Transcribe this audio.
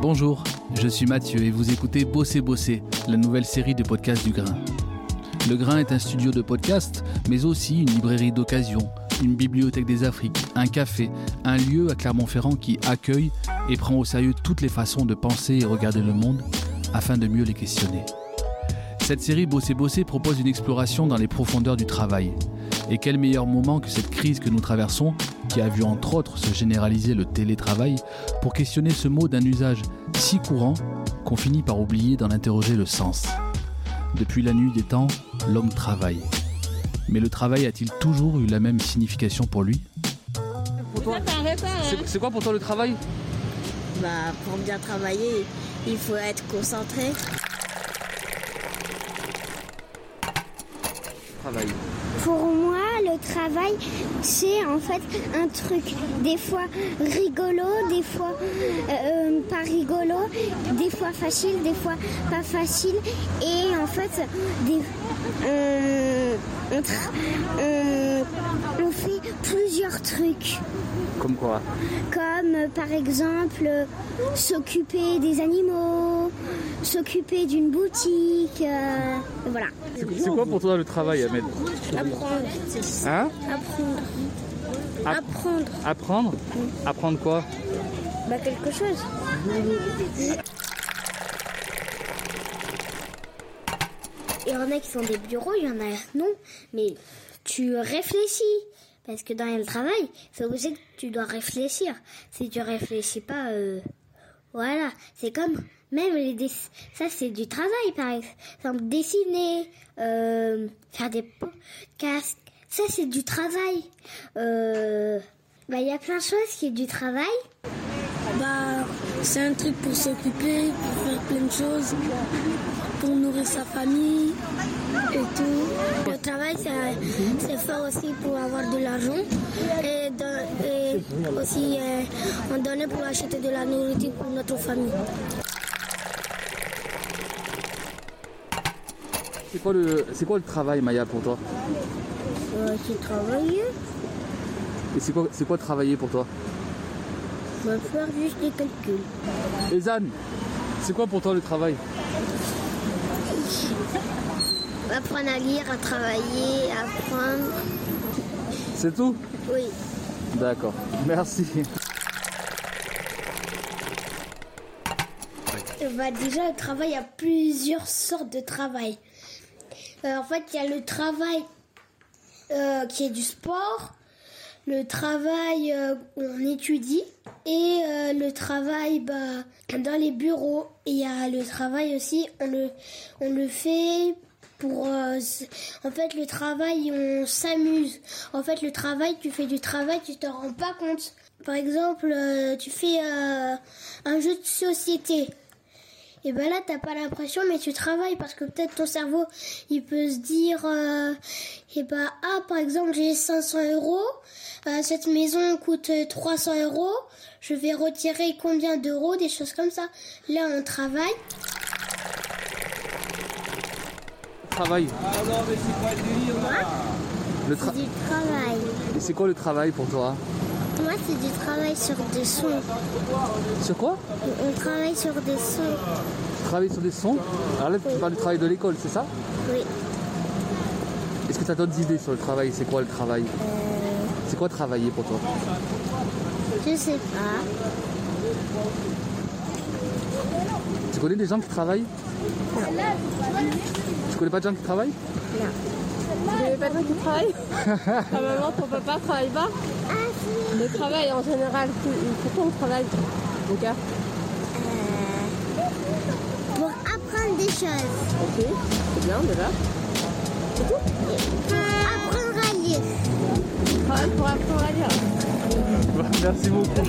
Bonjour, je suis Mathieu et vous écoutez Bosser Bosser, la nouvelle série de podcasts du Grain. Le Grain est un studio de podcast, mais aussi une librairie d'occasion, une bibliothèque des Afriques, un café, un lieu à Clermont-Ferrand qui accueille et prend au sérieux toutes les façons de penser et regarder le monde afin de mieux les questionner. Cette série Bosser Bosser propose une exploration dans les profondeurs du travail. Et quel meilleur moment que cette crise que nous traversons, qui a vu entre autres se généraliser le télétravail, pour questionner ce mot d'un usage si courant qu'on finit par oublier d'en interroger le sens. Depuis la nuit des temps, l'homme travaille. Mais le travail a-t-il toujours eu la même signification pour lui? C'est quoi pour toi le travail? Bah, pour bien travailler, il faut être concentré. Travail. Pour moi, le travail, c'est en fait un truc des fois rigolo, des fois euh, pas rigolo, des fois facile, des fois pas facile. Et en fait, des, fait trucs. Comme quoi Comme euh, par exemple euh, s'occuper des animaux, s'occuper d'une boutique, euh, voilà. C'est quoi pour toi le travail, Ahmed Apprendre. Hein Apprendre. App- Apprendre. Apprendre Apprendre quoi Bah, quelque chose. Il y en a qui sont des bureaux, il y en a non, mais tu réfléchis. Parce que dans le travail, c'est obligé que tu dois réfléchir. Si tu réfléchis pas, euh, voilà. C'est comme, même les dess- ça c'est du travail par exemple. Dessiner, euh, faire des podcasts, ça c'est du travail. Euh, bah il y a plein de choses qui est du travail. Bah, c'est un truc pour s'occuper, pour faire plein de choses, pour nourrir sa famille et tout. Le travail, c'est fait aussi pour avoir de l'argent et, aussi euh, en donner pour acheter de la nourriture pour notre famille. C'est quoi, le... c'est quoi le travail, Maya, pour toi? C'est travailler, Et c'est quoi, c'est quoi travailler pour toi? Bah, faire juste des calculs. Et Zan, c'est quoi pour toi le travail? Apprendre à lire, à travailler, à apprendre. C'est tout Oui. D'accord, merci. Bah déjà, le travail, il y a plusieurs sortes de travail. Euh, en fait, il y a le travail euh, qui est du sport, le travail euh, où on étudie et euh, le travail bah, dans les bureaux. Et il y a le travail aussi, on le, on le fait euh, en fait, le travail, on s'amuse. En fait, le travail, tu fais du travail, tu te rends pas compte. Par exemple, euh, tu fais euh, un jeu de société. Et ben là, t'as pas l'impression, mais tu travailles parce que peut-être ton cerveau, il peut se dire, et ben ah, par exemple, j'ai 500 euros, cette maison coûte euh, 300 euros, je vais retirer combien d'euros, des choses comme ça. Là, on travaille. Travail. Le tra- Du travail. Et c'est quoi le travail pour toi Moi, c'est du travail sur des sons. Sur quoi On travaille sur des sons. Travailler sur des sons Alors là, tu parles du travail de l'école, c'est ça Oui. Est-ce que tu as d'autres idées sur le travail? C'est quoi le travail C'est quoi travailler pour toi Je sais pas. Tu connais des gens qui travaillent Tu connais pas de gens qui travaillent? Vous n'avez pas de gens qui travaillent Ta maman, ton papa travaille pas Le travail en général, pourquoi on travaille Mon gars Pour apprendre des choses. Ok, c'est bien déjà. Pour apprendre à lire. Travail pour apprendre à lire. Merci beaucoup.